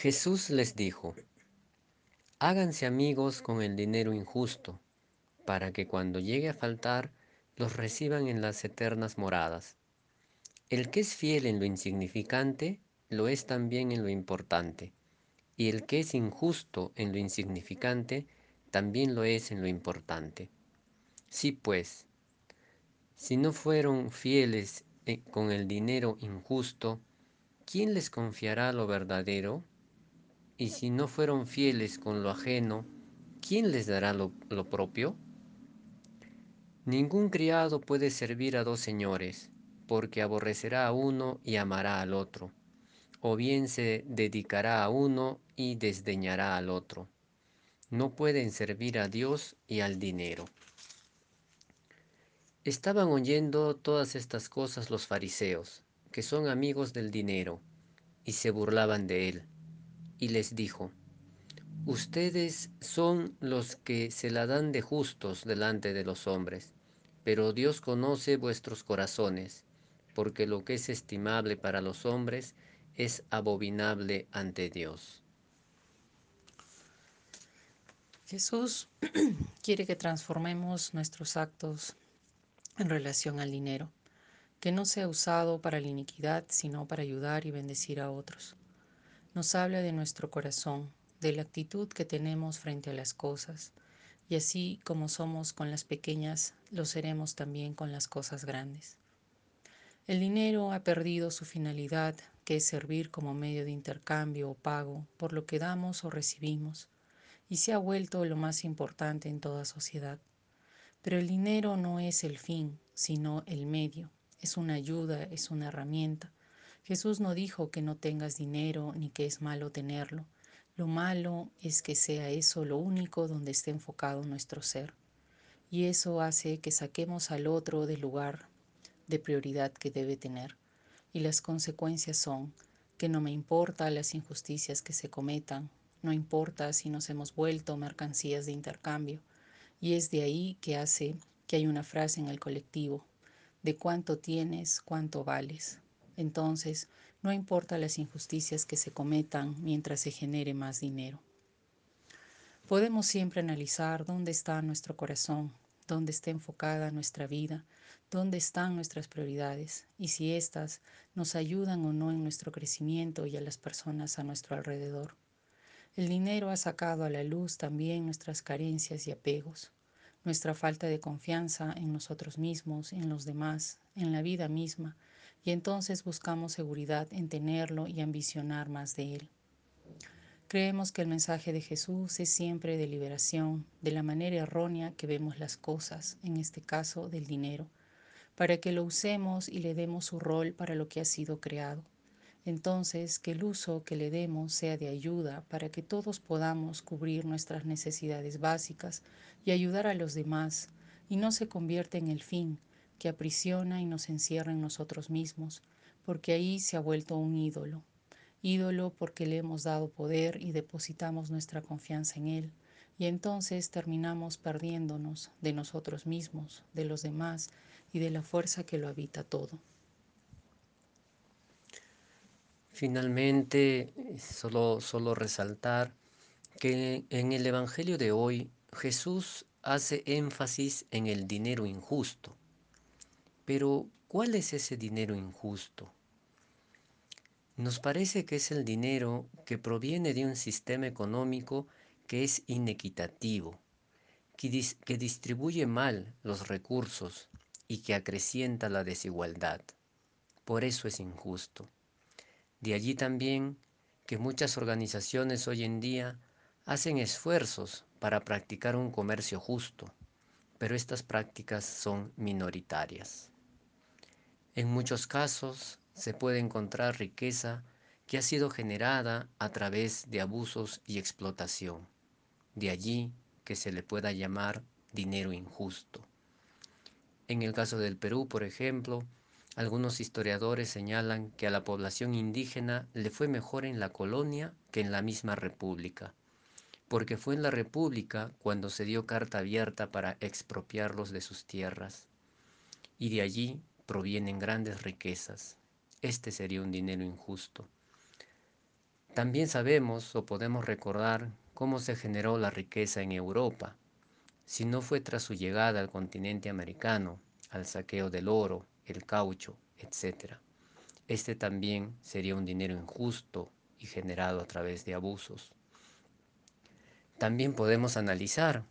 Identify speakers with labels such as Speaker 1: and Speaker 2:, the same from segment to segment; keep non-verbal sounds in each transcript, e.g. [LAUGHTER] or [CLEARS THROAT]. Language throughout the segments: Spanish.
Speaker 1: Jesús les dijo, háganse amigos con el dinero injusto, para que cuando llegue a faltar los reciban en las eternas moradas. El que es fiel en lo insignificante, lo es también en lo importante, y el que es injusto en lo insignificante, también lo es en lo importante. Sí, pues, si no fueron fieles eh, con el dinero injusto, ¿quién les confiará lo verdadero? Y si no fueron fieles con lo ajeno, ¿quién les dará lo, lo propio? Ningún criado puede servir a dos señores, porque aborrecerá a uno y amará al otro, o bien se dedicará a uno y desdeñará al otro. No pueden servir a Dios y al dinero. Estaban oyendo todas estas cosas los fariseos, que son amigos del dinero, y se burlaban de él, y les dijo, Ustedes son los que se la dan de justos delante de los hombres, pero Dios conoce vuestros corazones, porque lo que es estimable para los hombres es abominable ante Dios.
Speaker 2: Jesús [CLEARS THROAT] quiere que transformemos nuestros actos en relación al dinero, que no sea usado para la iniquidad, sino para ayudar y bendecir a otros. Nos habla de nuestro corazón, de la actitud que tenemos frente a las cosas, y así como somos con las pequeñas, lo seremos también con las cosas grandes. El dinero ha perdido su finalidad, que es servir como medio de intercambio o pago por lo que damos o recibimos, y se ha vuelto lo más importante en toda sociedad. Pero el dinero no es el fin, sino el medio. Es una ayuda, es una herramienta. Jesús no dijo que no tengas dinero ni que es malo tenerlo. Lo malo es que sea eso lo único donde esté enfocado nuestro ser. Y eso hace que saquemos al otro del lugar de prioridad que debe tener. Y las consecuencias son que no me importa las injusticias que se cometan, no importa si nos hemos vuelto mercancías de intercambio, y es de ahí que hace que hay una frase en el colectivo, de cuánto tienes, cuánto vales. Entonces, no importa las injusticias que se cometan mientras se genere más dinero. Podemos siempre analizar dónde está nuestro corazón, dónde está enfocada nuestra vida, dónde están nuestras prioridades y si éstas nos ayudan o no en nuestro crecimiento y a las personas a nuestro alrededor. El dinero ha sacado a la luz también nuestras carencias y apegos, nuestra falta de confianza en nosotros mismos, en los demás, en la vida misma, y entonces buscamos seguridad en tenerlo y ambicionar más de él. Creemos que el mensaje de Jesús es siempre de liberación de la manera errónea que vemos las cosas, en este caso del dinero, para que lo usemos y le demos su rol para lo que ha sido creado entonces que el uso que le demos sea de ayuda para que todos podamos cubrir nuestras necesidades básicas y ayudar a los demás, y no se convierta en el fin que aprisiona y nos encierra en nosotros mismos, porque ahí se ha vuelto un ídolo. Ídolo porque le hemos dado poder y depositamos nuestra confianza en él, y entonces terminamos perdiéndonos de nosotros mismos, de los demás y de la fuerza que lo habita todo.
Speaker 1: Finalmente, solo, solo resaltar que en el Evangelio de hoy Jesús hace énfasis en el dinero injusto. Pero, ¿cuál es ese dinero injusto? Nos parece que es el dinero que proviene de un sistema económico que es inequitativo, que, que distribuye mal los recursos y que acrecienta la desigualdad. Por eso es injusto. De allí también que muchas organizaciones hoy en día hacen esfuerzos para practicar un comercio justo, pero estas prácticas son minoritarias. En muchos casos se puede encontrar riqueza que ha sido generada a través de abusos y explotación. De allí que se le pueda llamar dinero injusto. En el caso del Perú, por ejemplo, algunos historiadores señalan que a la población indígena le fue mejor en la colonia que en la misma república, porque fue en la república cuando se dio carta abierta para expropiarlos de sus tierras, y de allí provienen grandes riquezas. Este sería un dinero injusto. También sabemos o podemos recordar cómo se generó la riqueza en Europa, si no fue tras su llegada al continente americano, al saqueo del oro, el caucho, etc. Este también sería un dinero injusto y generado a través de abusos. También podemos analizar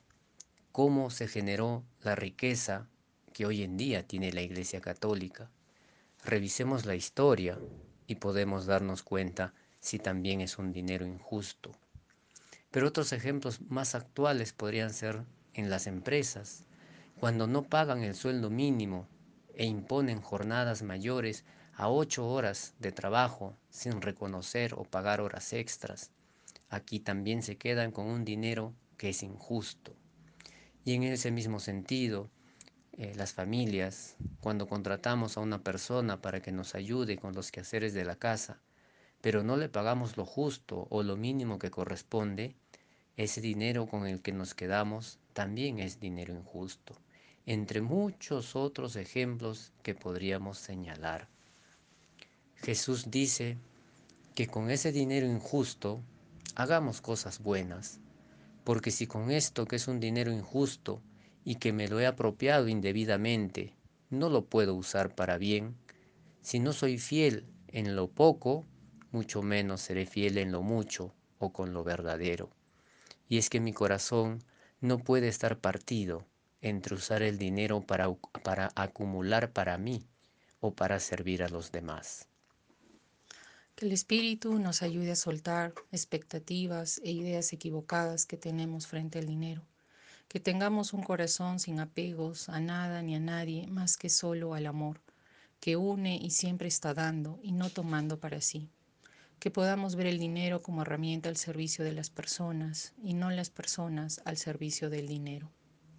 Speaker 1: cómo se generó la riqueza que hoy en día tiene la Iglesia Católica. Revisemos la historia y podemos darnos cuenta si también es un dinero injusto. Pero otros ejemplos más actuales podrían ser en las empresas, cuando no pagan el sueldo mínimo e imponen jornadas mayores a ocho horas de trabajo sin reconocer o pagar horas extras. Aquí también se quedan con un dinero que es injusto. Y en ese mismo sentido, eh, las familias, cuando contratamos a una persona para que nos ayude con los quehaceres de la casa, pero no le pagamos lo justo o lo mínimo que corresponde, ese dinero con el que nos quedamos también es dinero injusto, entre muchos otros ejemplos que podríamos señalar. Jesús dice que con ese dinero injusto hagamos cosas buenas, porque si con esto que es un dinero injusto y que me lo he apropiado indebidamente, no lo puedo usar para bien, si no soy fiel en lo poco, mucho menos seré fiel en lo mucho o con lo verdadero. Y es que mi corazón no puede estar partido entre usar el dinero para, para acumular para mí o para servir a los demás.
Speaker 2: Que el Espíritu nos ayude a soltar expectativas e ideas equivocadas que tenemos frente al dinero. Que tengamos un corazón sin apegos a nada ni a nadie más que solo al amor, que une y siempre está dando y no tomando para sí que podamos ver el dinero como herramienta al servicio de las personas y no las personas al servicio del dinero.